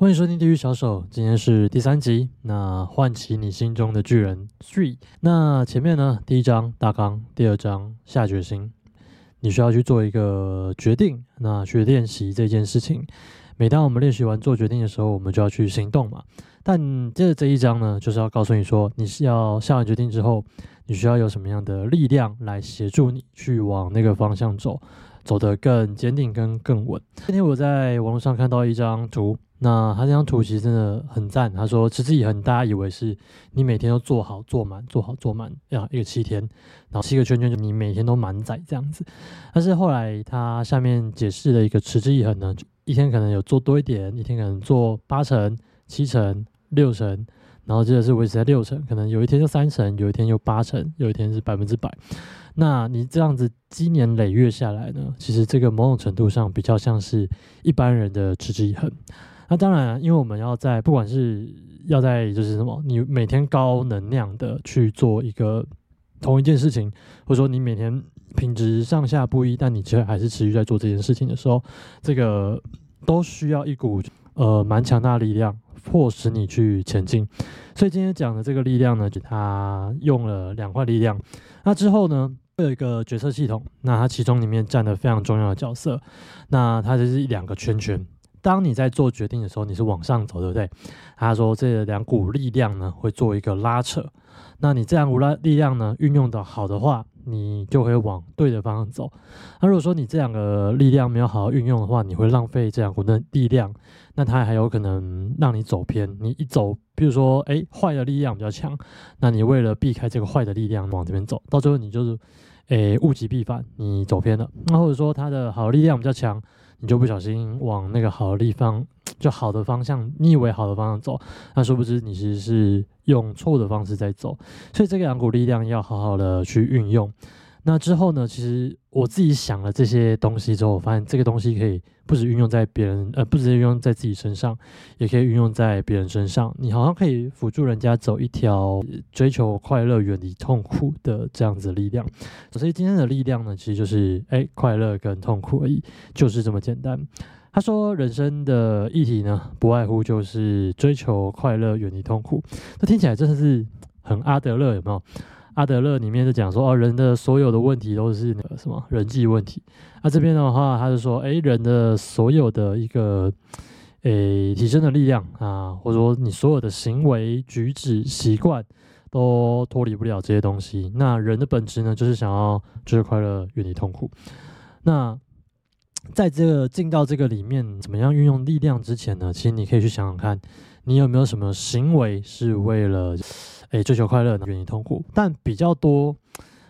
欢迎收听《地狱小手》，今天是第三集。那唤起你心中的巨人 Three。那前面呢，第一章大纲，第二章下决心。你需要去做一个决定，那去练习这件事情。每当我们练习完做决定的时候，我们就要去行动嘛。但接着这一章呢，就是要告诉你说，你是要下完决定之后，你需要有什么样的力量来协助你去往那个方向走，走得更坚定、跟更稳。今天我在网络上看到一张图。那他这张图其实真的很赞。他说持之以恒，大家以为是你每天都做好做满，做好做满，呀，一个七天，然后七个圈圈就你每天都满载这样子。但是后来他下面解释了一个持之以恒呢，一天可能有做多一点，一天可能做八成、七成、六成，然后接着是维持在六成，可能有一天就三成，有一天又八成，有一天是百分之百。那你这样子积年累月下来呢，其实这个某种程度上比较像是一般人的持之以恒。那当然，因为我们要在不管是要在就是什么，你每天高能量的去做一个同一件事情，或者说你每天品质上下不一，但你却还是持续在做这件事情的时候，这个都需要一股呃蛮强大的力量迫使你去前进。所以今天讲的这个力量呢，就它用了两块力量。那之后呢，会有一个决策系统，那它其中里面占了非常重要的角色。那它就是两个圈圈。当你在做决定的时候，你是往上走，对不对？他说这两股力量呢会做一个拉扯，那你这两股拉力量呢运用的好的话，你就会往对的方向走。那如果说你这两个力量没有好好运用的话，你会浪费这两股的力量，那它还有可能让你走偏。你一走，比如说哎坏的力量比较强，那你为了避开这个坏的力量往这边走，到最后你就是诶物极必反，你走偏了。那或者说它的好力量比较强。你就不小心往那个好的地方，就好的方向，你以为好的方向走，那殊不知你其实是用错的方式在走，所以这个两股力量要好好的去运用。那之后呢？其实我自己想了这些东西之后，我发现这个东西可以不止运用在别人，呃，不止运用在自己身上，也可以运用在别人身上。你好像可以辅助人家走一条追求快乐、远离痛苦的这样子的力量。所以今天的力量呢，其实就是哎，快乐跟痛苦而已，就是这么简单。他说，人生的议题呢，不外乎就是追求快乐、远离痛苦。这听起来真的是很阿德勒，有没有？阿德勒里面就讲说，哦，人的所有的问题都是那个什么人际问题。那这边的话，他就说，哎，人的所有的一个，诶，提升的力量啊，或者说你所有的行为举止习惯，都脱离不了这些东西。那人的本质呢，就是想要追求快乐，远离痛苦。那在这个进到这个里面，怎么样运用力量之前呢？其实你可以去想想看，你有没有什么行为是为了。诶，追求快乐，远离痛苦。但比较多，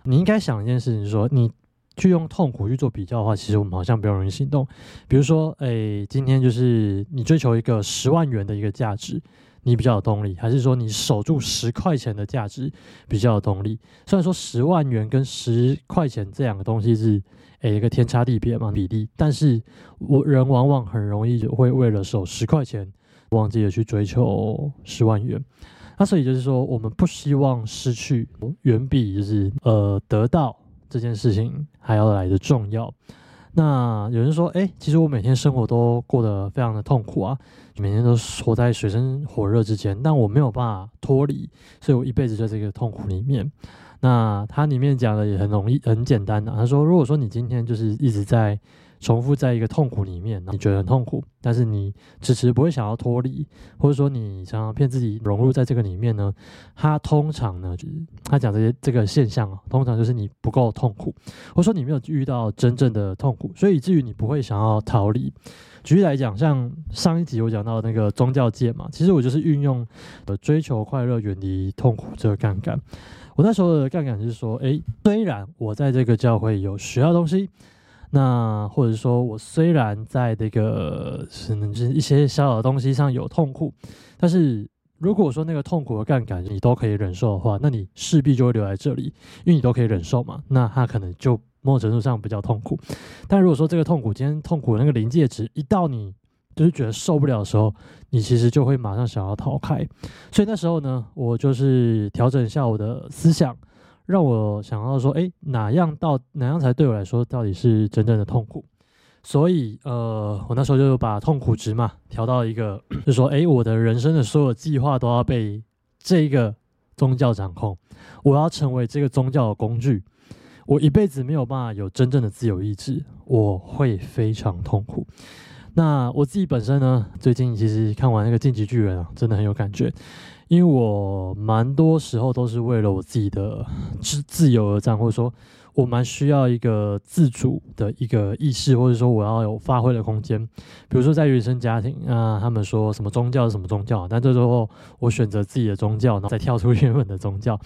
你应该想一件事情，说你去用痛苦去做比较的话，其实我们好像比较容易行动。比如说，诶，今天就是你追求一个十万元的一个价值，你比较有动力，还是说你守住十块钱的价值比较有动力？虽然说十万元跟十块钱这两个东西是诶一个天差地别嘛比例，但是我人往往很容易就会为了守十块钱，忘记了去追求十万元。那所以就是说，我们不希望失去，远比就是呃得到这件事情还要来的重要。那有人说，哎，其实我每天生活都过得非常的痛苦啊，每天都活在水深火热之间，但我没有办法脱离，所以我一辈子在这个痛苦里面。那它里面讲的也很容易、很简单的，他说，如果说你今天就是一直在。重复在一个痛苦里面，你觉得很痛苦，但是你迟迟不会想要脱离，或者说你想要骗自己融入在这个里面呢？他通常呢，就是他讲这些这个现象啊，通常就是你不够痛苦，或者说你没有遇到真正的痛苦，所以以至于你不会想要逃离。举例来讲，像上一集我讲到那个宗教界嘛，其实我就是运用呃追求快乐、远离痛苦这个杠杆。我那时候的杠杆是说，诶，虽然我在这个教会有学到东西。那或者说，我虽然在这个可能是一些小小的东西上有痛苦，但是如果说那个痛苦的杠杆你都可以忍受的话，那你势必就会留在这里，因为你都可以忍受嘛。那它可能就某种程度上比较痛苦。但如果说这个痛苦今天痛苦的那个临界值一到你就是觉得受不了的时候，你其实就会马上想要逃开。所以那时候呢，我就是调整一下我的思想。让我想到说，哎，哪样到哪样才对我来说到底是真正的痛苦？所以呃，我那时候就把痛苦值嘛调到一个，就说，哎，我的人生的所有计划都要被这个宗教掌控，我要成为这个宗教的工具，我一辈子没有办法有真正的自由意志，我会非常痛苦。那我自己本身呢，最近其实看完那个《晋级巨人》啊，真的很有感觉。因为我蛮多时候都是为了我自己的自自由而战，或者说我蛮需要一个自主的一个意识，或者说我要有发挥的空间。比如说在原生家庭啊，他们说什么宗教是什么宗教，但这时候我选择自己的宗教，然后再跳出原本的宗教。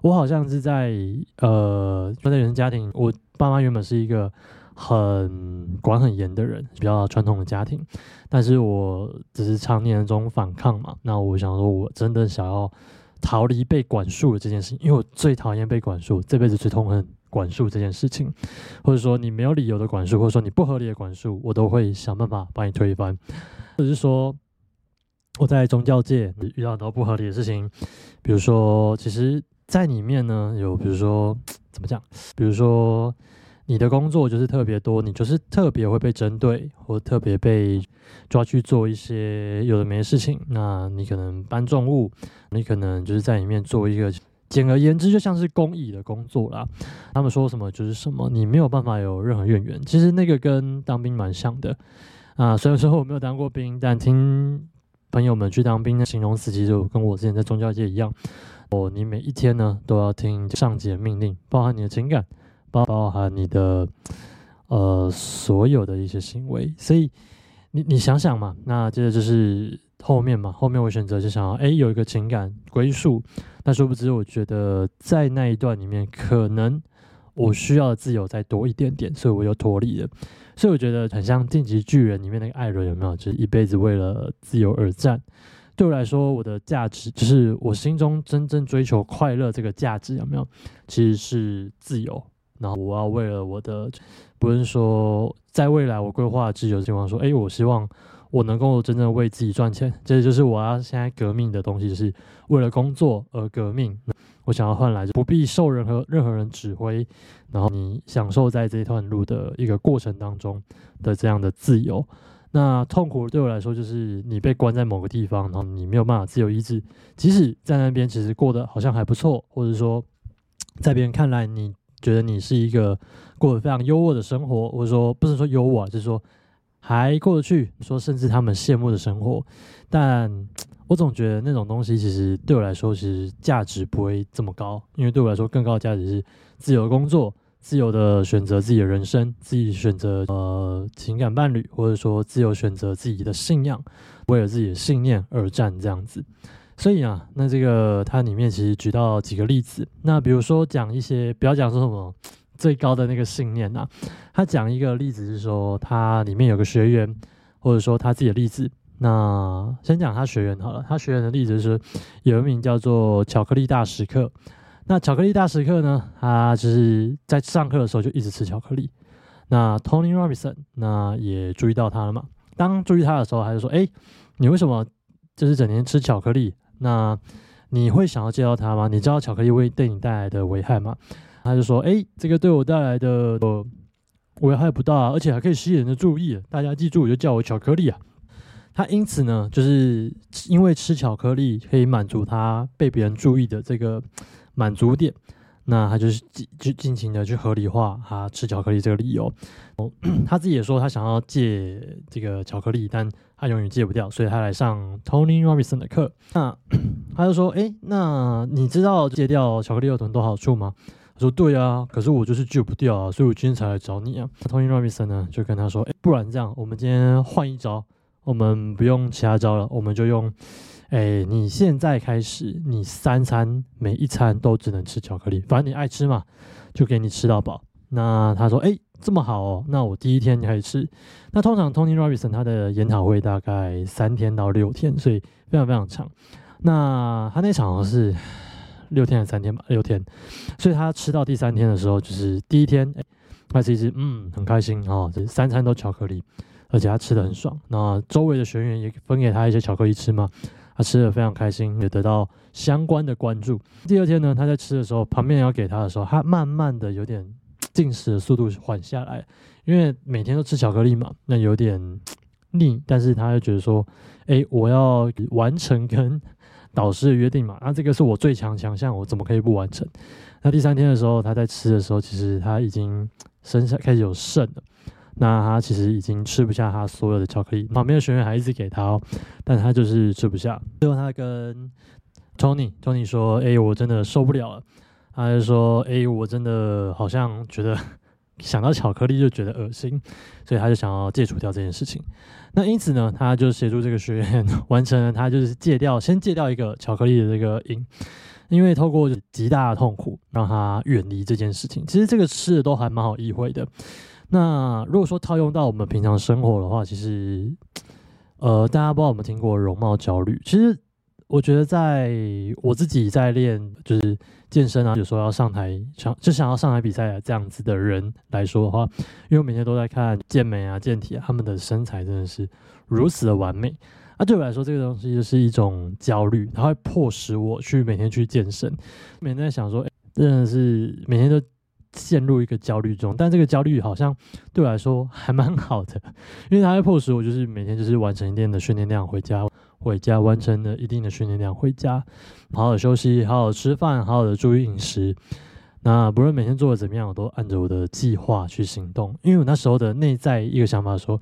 我好像是在呃，在原生家庭，我爸妈原本是一个。很管很严的人，比较传统的家庭，但是我只是常年中反抗嘛。那我想说，我真的想要逃离被管束的这件事情，因为我最讨厌被管束，这辈子最痛恨管束这件事情，或者说你没有理由的管束，或者说你不合理的管束，我都会想办法把你推翻。或者是说我在宗教界遇到到不合理的事情，比如说，其实在里面呢，有比如说怎么讲，比如说。你的工作就是特别多，你就是特别会被针对，或特别被抓去做一些有的没的事情。那你可能搬重物，你可能就是在里面做一个，简而言之就像是公益的工作啦。他们说什么就是什么，你没有办法有任何怨言。其实那个跟当兵蛮像的啊。虽然说我没有当过兵，但听朋友们去当兵的形容词，其实跟我之前在宗教界一样。哦，你每一天呢都要听上级的命令，包含你的情感。包包含你的呃所有的一些行为，所以你你想想嘛，那接着就是后面嘛，后面我选择就想要哎有一个情感归宿，那殊不知我觉得在那一段里面，可能我需要的自由再多一点点，所以我又脱离了，所以我觉得很像《晋级巨人》里面那个艾伦有没有？就是一辈子为了自由而战。对我来说，我的价值就是我心中真正追求快乐这个价值有没有？其实是自由。然后我要为了我的，不是说在未来我规划自由的情况说，哎，我希望我能够真正为自己赚钱，这就是我要现在革命的东西，就是为了工作而革命。我想要换来就不必受任何任何人指挥，然后你享受在这一段路的一个过程当中的这样的自由。那痛苦对我来说就是你被关在某个地方，然后你没有办法自由意志，即使在那边其实过得好像还不错，或者说在别人看来你。觉得你是一个过得非常优渥的生活，或者说不是说优渥，就是说还过得去。说甚至他们羡慕的生活，但我总觉得那种东西其实对我来说，其实价值不会这么高。因为对我来说，更高的价值是自由工作、自由的选择自己的人生、自己选择呃情感伴侣，或者说自由选择自己的信仰，为了自己的信念而战这样子。所以啊，那这个它里面其实举到几个例子。那比如说讲一些，不要讲说什么最高的那个信念呐。他讲一个例子是说，他里面有个学员，或者说他自己的例子。那先讲他学员好了。他学员的例子是有一名叫做巧克力大食客。那巧克力大食客呢，他就是在上课的时候就一直吃巧克力。那 Tony Robinson 那也注意到他了嘛？当注意他的时候，他就说：“哎，你为什么就是整天吃巧克力？”那你会想要见到他吗？你知道巧克力会对你带来的危害吗？他就说：“哎，这个对我带来的危害不大，而且还可以吸引人的注意。大家记住，就叫我巧克力啊。”他因此呢，就是因为吃巧克力可以满足他被别人注意的这个满足点。那他就是尽就尽情的去合理化他吃巧克力这个理由。哦，他自己也说他想要戒这个巧克力，但他永远戒不掉，所以他来上 Tony Robinson 的课。那 他就说：“哎，那你知道戒掉巧克力有很多好处吗？”他说：“对啊，可是我就是戒不掉啊，所以我今天才来找你啊。”Tony Robinson 呢就跟他说：“哎，不然这样，我们今天换一招，我们不用其他招了，我们就用。”哎，你现在开始，你三餐每一餐都只能吃巧克力，反正你爱吃嘛，就给你吃到饱。那他说，哎，这么好哦，那我第一天开始吃。那通常 Tony Robinson 他的研讨会大概三天到六天，所以非常非常长。那他那场是六天还是三天吧？六天。所以他吃到第三天的时候，就是第一天，哎，他其实嗯很开心哦，这三餐都巧克力，而且他吃的很爽。那周围的学员也分给他一些巧克力吃嘛。他吃的非常开心，也得到相关的关注。第二天呢，他在吃的时候，旁边要给他的时候，他慢慢的有点进食的速度缓下来，因为每天都吃巧克力嘛，那有点腻。但是他就觉得说，哎，我要完成跟导师的约定嘛，那这个是我最强强项，我怎么可以不完成？那第三天的时候，他在吃的时候，其实他已经身上开始有剩了。那他其实已经吃不下他所有的巧克力，旁边的学员还一直给他，哦，但他就是吃不下。最后他跟 Tony，Tony 说：“哎，我真的受不了了。”他就说：“哎，我真的好像觉得 想到巧克力就觉得恶心，所以他就想要戒除掉这件事情。那因此呢，他就协助这个学员 完成了他就是戒掉，先戒掉一个巧克力的这个瘾，因为透过极大的痛苦让他远离这件事情。其实这个吃的都还蛮好意会的。”那如果说套用到我们平常生活的话，其实，呃，大家不知道有没有听过容貌焦虑？其实我觉得，在我自己在练就是健身啊，有时候要上台想就想要上台比赛啊这样子的人来说的话，因为我每天都在看健美啊、健体啊，他们的身材真的是如此的完美。那对我来说，这个东西就是一种焦虑，它会迫使我去每天去健身，每天在想说，真的是每天都。陷入一个焦虑中，但这个焦虑好像对我来说还蛮好的，因为它会迫使我就是每天就是完成一定的训练量回家，回家完成了一定的训练量回家，好好休息，好好吃饭，好好的注意饮食。那不论每天做的怎么样，我都按着我的计划去行动。因为我那时候的内在一个想法说，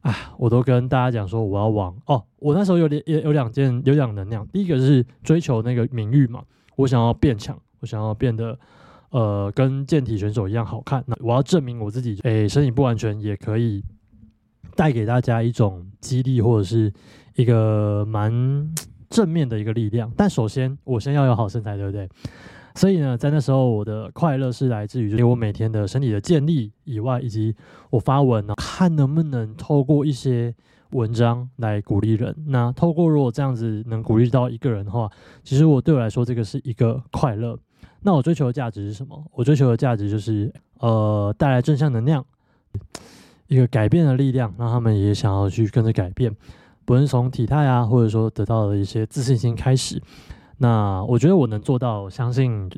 啊，我都跟大家讲说我要往哦，我那时候有两有有两件有两能量，第一个是追求那个名誉嘛，我想要变强，我想要变得。呃，跟健体选手一样好看。那我要证明我自己，诶，身体不完全也可以带给大家一种激励，或者是一个蛮正面的一个力量。但首先，我先要有好身材，对不对？所以呢，在那时候，我的快乐是来自于，就我每天的身体的建立以外，以及我发文呢，看能不能透过一些文章来鼓励人。那透过如果这样子能鼓励到一个人的话，其实我对我来说，这个是一个快乐。那我追求的价值是什么？我追求的价值就是，呃，带来正向能量，一个改变的力量，让他们也想要去跟着改变，不论从体态啊，或者说得到的一些自信心开始。那我觉得我能做到，相信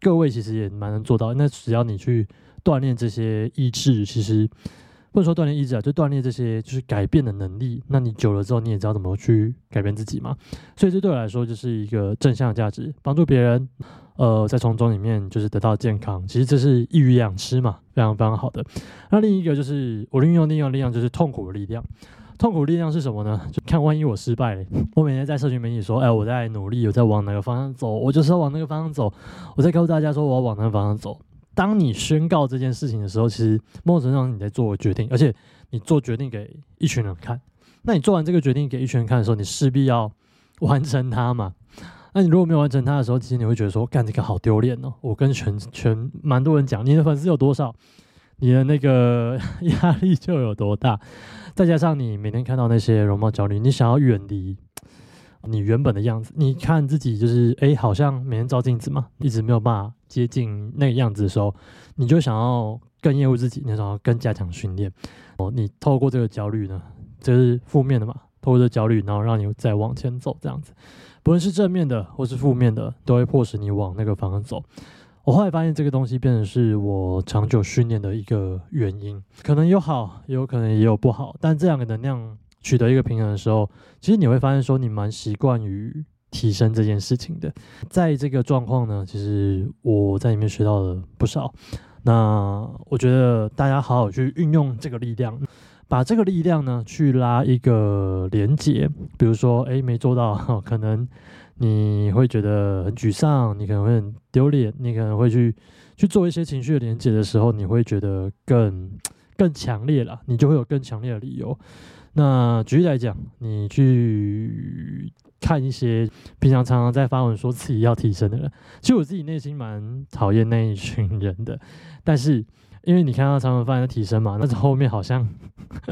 各位其实也蛮能做到。那只要你去锻炼这些意志，其实不能说锻炼意志啊，就锻炼这些就是改变的能力。那你久了之后，你也知道怎么去改变自己嘛。所以这对我来说就是一个正向价值，帮助别人。呃，在从中里面就是得到健康，其实这是一鱼两吃嘛，非常非常好的。那另一个就是我运用另一个力量，就是痛苦的力量。痛苦力量是什么呢？就看万一我失败了，我每天在社群媒体说，哎，我在努力，我在往哪个方向走，我就是要往那个方向走。我在告诉大家说，我要往那个方向走。当你宣告这件事情的时候，其实某种程度上你在做决定，而且你做决定给一群人看。那你做完这个决定给一群人看的时候，你势必要完成它嘛。那你如果没有完成它的时候，其实你会觉得说，干这个好丢脸哦！我跟全全蛮多人讲，你的粉丝有多少，你的那个 压力就有多大。再加上你每天看到那些容貌焦虑，你想要远离你原本的样子，你看自己就是哎，好像每天照镜子嘛，一直没有办法接近那个样子的时候，你就想要更厌恶自己，你想要更加强训练。哦，你透过这个焦虑呢，这是负面的嘛？透过这焦虑，然后让你再往前走，这样子。不论是正面的或是负面的，都会迫使你往那个方向走。我后来发现，这个东西变成是我长久训练的一个原因。可能有好，也有可能也有不好。但这两个能量取得一个平衡的时候，其实你会发现，说你蛮习惯于提升这件事情的。在这个状况呢，其实我在里面学到了不少。那我觉得大家好好去运用这个力量。把这个力量呢，去拉一个连接，比如说，哎，没做到，可能你会觉得很沮丧，你可能会很丢脸，你可能会去去做一些情绪的连接的时候，你会觉得更 更强烈了，你就会有更强烈的理由。那举例来讲，你去看一些平常常常在发文说自己要提升的人，其实我自己内心蛮讨厌那一群人的，但是。因为你看到他们发现提升嘛，但是后面好像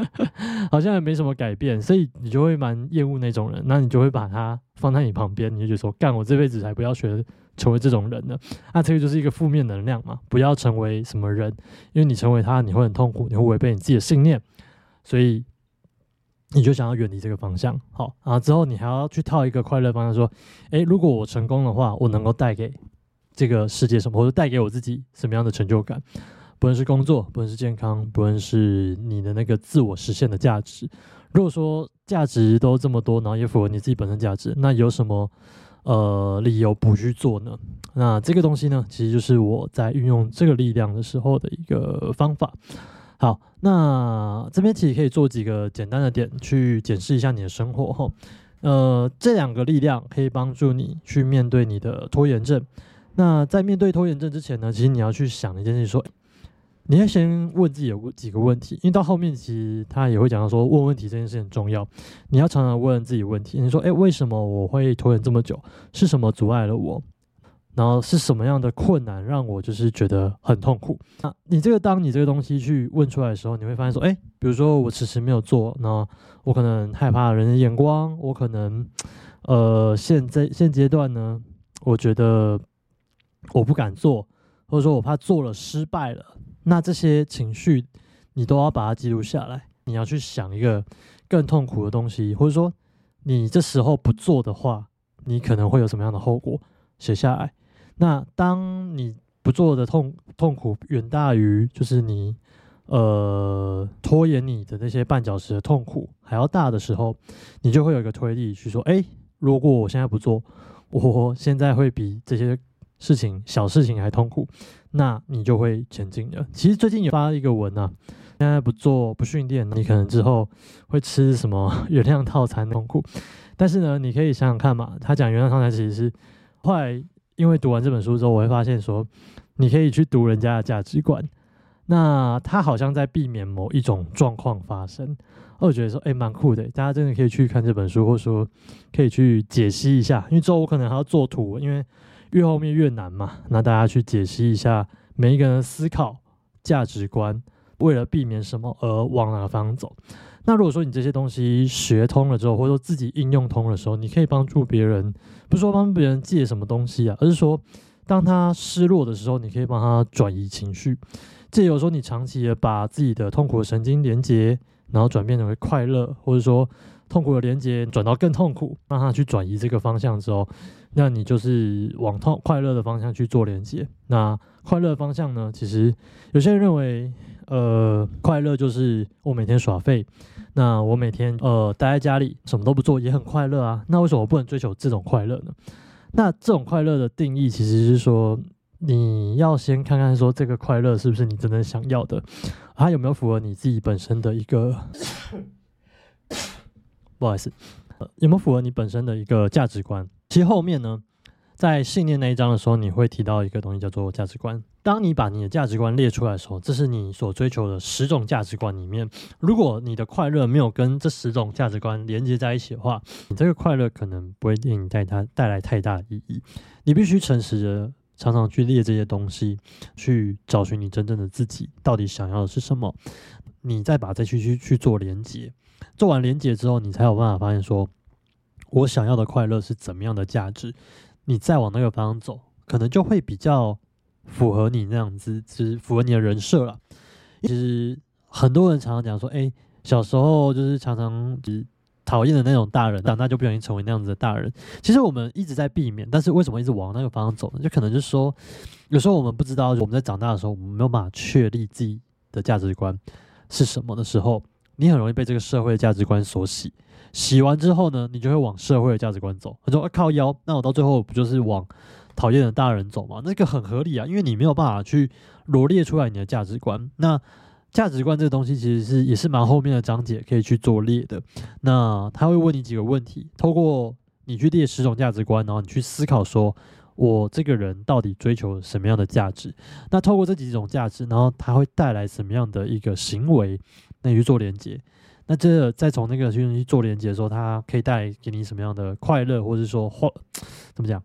好像也没什么改变，所以你就会蛮厌恶那种人，那你就会把他放在你旁边，你就觉得说，干我这辈子才不要学成为这种人呢。那这个就是一个负面能量嘛，不要成为什么人，因为你成为他，你会很痛苦，你会违背你自己的信念，所以你就想要远离这个方向。好啊，之后你还要去套一个快乐方向，说，诶，如果我成功的话，我能够带给这个世界什么，或者带给我自己什么样的成就感？不论是工作，不论是健康，不论是你的那个自我实现的价值。如果说价值都这么多，然后也符合你自己本身价值，那有什么呃理由不去做呢？那这个东西呢，其实就是我在运用这个力量的时候的一个方法。好，那这边其实可以做几个简单的点去检视一下你的生活哈。呃，这两个力量可以帮助你去面对你的拖延症。那在面对拖延症之前呢，其实你要去想一件事，说。你要先问自己有几个问题，因为到后面其实他也会讲到说，问问题这件事很重要。你要常常问自己问题，你说，哎，为什么我会拖延这么久？是什么阻碍了我？然后是什么样的困难让我就是觉得很痛苦？那你这个当你这个东西去问出来的时候，你会发现说，哎，比如说我迟迟没有做，那我可能害怕人的眼光，我可能呃现在现阶段呢，我觉得我不敢做，或者说我怕做了失败了。那这些情绪，你都要把它记录下来。你要去想一个更痛苦的东西，或者说你这时候不做的话，你可能会有什么样的后果？写下来。那当你不做的痛痛苦远大于就是你呃拖延你的那些绊脚石的痛苦还要大的时候，你就会有一个推力去说：哎，如果我现在不做，我现在会比这些事情小事情还痛苦。那你就会前进的。其实最近有发一个文啊，现在不做不训练，你可能之后会吃什么 原谅套餐痛苦。但是呢，你可以想想看嘛，他讲原谅套餐其实是后来因为读完这本书之后，我会发现说，你可以去读人家的价值观。那他好像在避免某一种状况发生。我觉得说，哎，蛮酷的，大家真的可以去看这本书，或者说可以去解析一下。因为之后我可能还要做图，因为。越后面越难嘛，那大家去解析一下每一个人的思考价值观，为了避免什么而往哪个方向走。那如果说你这些东西学通了之后，或者说自己应用通的时候，你可以帮助别人，不是说帮别人借什么东西啊，而是说当他失落的时候，你可以帮他转移情绪。借由说你长期的把自己的痛苦的神经连接，然后转变成为快乐，或者说。痛苦的连接转到更痛苦，让他去转移这个方向之后，那你就是往痛快乐的方向去做连接。那快乐方向呢？其实有些人认为，呃，快乐就是我每天耍废，那我每天呃待在家里什么都不做也很快乐啊。那为什么我不能追求这种快乐呢？那这种快乐的定义其实是说，你要先看看说这个快乐是不是你真的想要的，它有没有符合你自己本身的一个。不好意思，有没有符合你本身的一个价值观？其实后面呢，在信念那一章的时候，你会提到一个东西叫做价值观。当你把你的价值观列出来的时候，这是你所追求的十种价值观里面，如果你的快乐没有跟这十种价值观连接在一起的话，你这个快乐可能不会给你带它带来太大意义。你必须诚实的常常去列这些东西，去找寻你真正的自己到底想要的是什么，你再把这去去去做连接。做完连接之后，你才有办法发现说，我想要的快乐是怎么样的价值。你再往那个方向走，可能就会比较符合你那样子，是符合你的人设了。其实很多人常常讲说，哎，小时候就是常常是讨厌的那种大人，长大就不小心成为那样子的大人。其实我们一直在避免，但是为什么一直往那个方向走呢？就可能就是说，有时候我们不知道，我们在长大的时候，我们没有办法确立自己的价值观是什么的时候。你很容易被这个社会价值观所洗，洗完之后呢，你就会往社会的价值观走。他说：“靠腰，那我到最后不就是往讨厌的大人走吗？”那个很合理啊，因为你没有办法去罗列出来你的价值观。那价值观这个东西其实是也是蛮后面的章节可以去做列的。那他会问你几个问题，透过你去列十种价值观，然后你去思考说，我这个人到底追求什么样的价值？那透过这几种价值，然后它会带来什么样的一个行为？那你去做连接，那这再从那个去做连接的时候，它可以带给你什么样的快乐，或者说或怎么讲，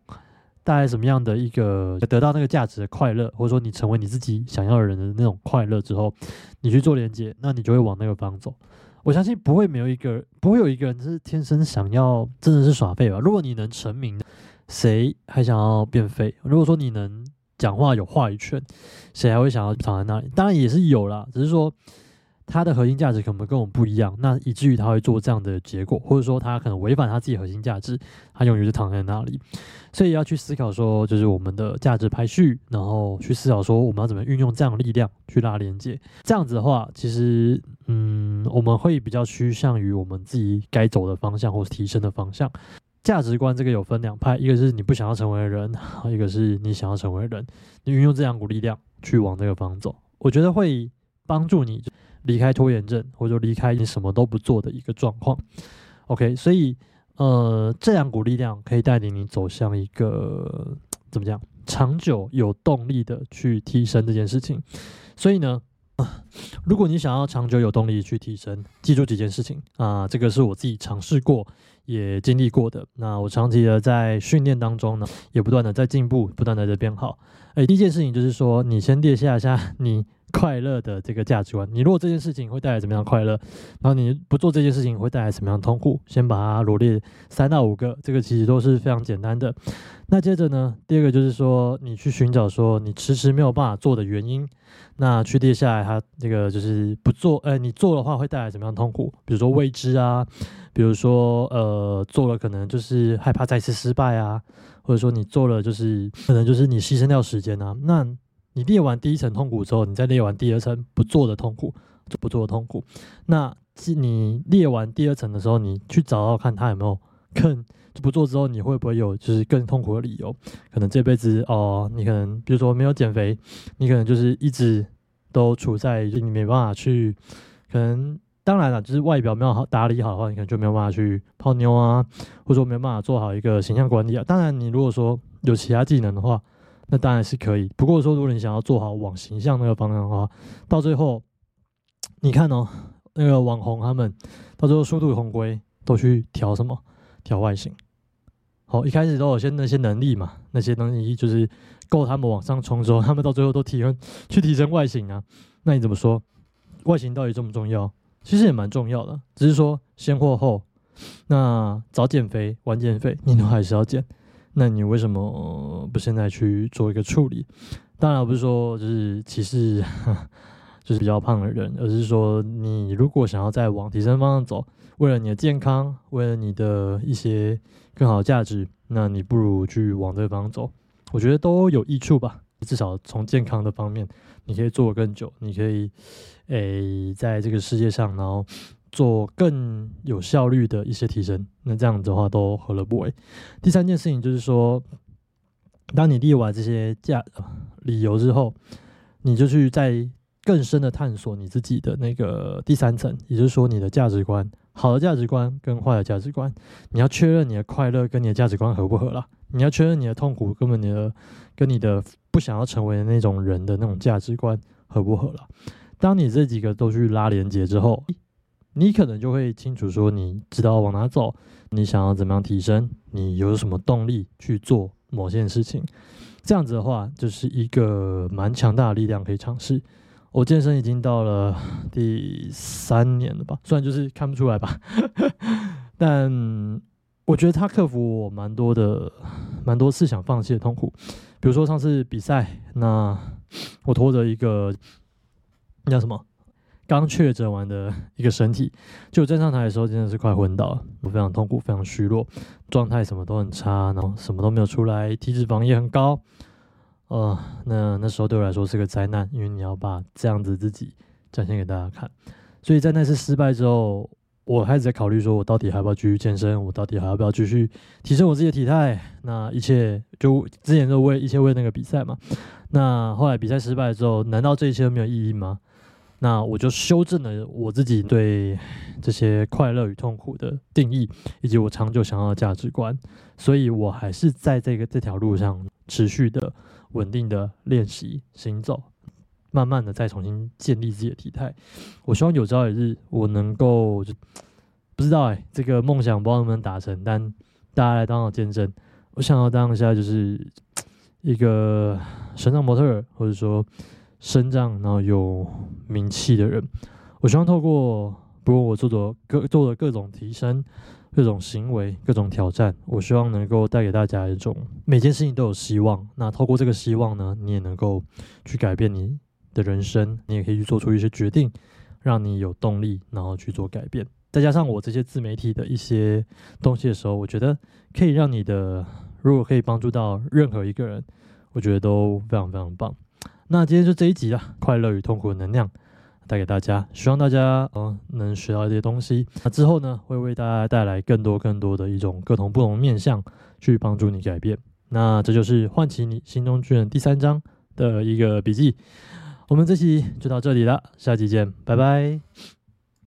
带来什么样的一个得到那个价值的快乐，或者说你成为你自己想要的人的那种快乐之后，你去做连接，那你就会往那个方走。我相信不会没有一个不会有一个人是天生想要真的是耍废吧？如果你能成名，谁还想要变废？如果说你能讲话有话语权，谁还会想要躺在那里？当然也是有啦，只是说。它的核心价值可能跟我们不一样，那以至于他会做这样的结果，或者说他可能违反他自己核心价值，他永远是躺在那里。所以要去思考说，就是我们的价值排序，然后去思考说我们要怎么运用这样的力量去拉连接。这样子的话，其实嗯，我们会比较趋向于我们自己该走的方向，或是提升的方向。价值观这个有分两派，一个是你不想要成为的人，一个是你想要成为人。你运用这两股力量去往这个方走，我觉得会帮助你。离开拖延症，或者离开你什么都不做的一个状况。OK，所以呃，这两股力量可以带领你走向一个怎么讲，长久有动力的去提升这件事情。所以呢，如果你想要长久有动力去提升，记住几件事情啊，这个是我自己尝试过也经历过的。那我长期的在训练当中呢，也不断的在进步，不断的在变好。哎，第一件事情就是说，你先列下一下你。快乐的这个价值观，你如果这件事情会带来怎么样快乐，然后你不做这件事情会带来什么样痛苦，先把它罗列三到五个，这个其实都是非常简单的。那接着呢，第二个就是说，你去寻找说你迟迟没有办法做的原因，那去列下来，它这个就是不做，呃，你做的话会带来什么样痛苦？比如说未知啊，比如说呃，做了可能就是害怕再次失败啊，或者说你做了就是可能就是你牺牲掉时间啊，那。你列完第一层痛苦之后，你再列完第二层不做的痛苦，就不做的痛苦。那你列完第二层的时候，你去找到看他有没有更就不做之后，你会不会有就是更痛苦的理由？可能这辈子哦，你可能比如说没有减肥，你可能就是一直都处在就你没办法去，可能当然了，就是外表没有好打理好的话，你可能就没有办法去泡妞啊，或者说没有办法做好一个形象管理啊。当然，你如果说有其他技能的话。那当然是可以，不过说如果你想要做好往形象那个方向的话，到最后，你看哦，那个网红他们到最后殊途同归，都去调什么？调外形。好，一开始都有些那些能力嘛，那些东西就是够他们往上冲之后，他们到最后都提升去提升外形啊。那你怎么说？外形到底重不重要？其实也蛮重要的，只是说先或后。那早减肥晚减肥，你都还是要减。那你为什么不现在去做一个处理？当然不是说就是歧视，就是比较胖的人，而是说你如果想要再往提升方向走，为了你的健康，为了你的一些更好的价值，那你不如去往这方走。我觉得都有益处吧。至少从健康的方面，你可以做更久，你可以诶在这个世界上，然后。做更有效率的一些提升，那这样子的话都何乐不为？第三件事情就是说，当你列完这些价理由之后，你就去在更深的探索你自己的那个第三层，也就是说你的价值观，好的价值观跟坏的价值观，你要确认你的快乐跟你的价值观合不合了，你要确认你的痛苦跟你的跟你的不想要成为的那种人的那种价值观合不合了。当你这几个都去拉连接之后。你可能就会清楚说，你知道往哪走，你想要怎么样提升，你有什么动力去做某件事情。这样子的话，就是一个蛮强大的力量可以尝试。我健身已经到了第三年了吧，虽然就是看不出来吧，但我觉得他克服我蛮多的、蛮多次想放弃的痛苦。比如说上次比赛，那我拖着一个那叫什么？刚确诊完的一个身体，就站上台的时候真的是快昏倒了，我非常痛苦，非常虚弱，状态什么都很差，然后什么都没有出来，体脂肪也很高，呃，那那时候对我来说是个灾难，因为你要把这样子自己展现给大家看，所以在那次失败之后，我开始在考虑说，我到底还要不要继续健身，我到底还要不要继续提升我自己的体态？那一切就之前都为一切为那个比赛嘛，那后来比赛失败之后，难道这一切都没有意义吗？那我就修正了我自己对这些快乐与痛苦的定义，以及我长久想要的价值观，所以我还是在这个这条路上持续的稳定的练习行走，慢慢的再重新建立自己的体态。我希望有朝一日我能够，不知道哎，这个梦想不知道能不能达成，但大家来当我见证，我想要当下就是一个神长模特，或者说。身障，然后有名气的人，我希望透过不过我做的各做的各种提升、各种行为、各种挑战，我希望能够带给大家一种每件事情都有希望。那透过这个希望呢，你也能够去改变你的人生，你也可以去做出一些决定，让你有动力，然后去做改变。再加上我这些自媒体的一些东西的时候，我觉得可以让你的，如果可以帮助到任何一个人，我觉得都非常非常棒。那今天就这一集啊，快乐与痛苦的能量带给大家，希望大家呃能学到一些东西。那之后呢，会为大家带来更多更多的一种各种不同面向，去帮助你改变。那这就是唤起你心中巨人第三章的一个笔记。我们这期就到这里了，下期见，拜拜。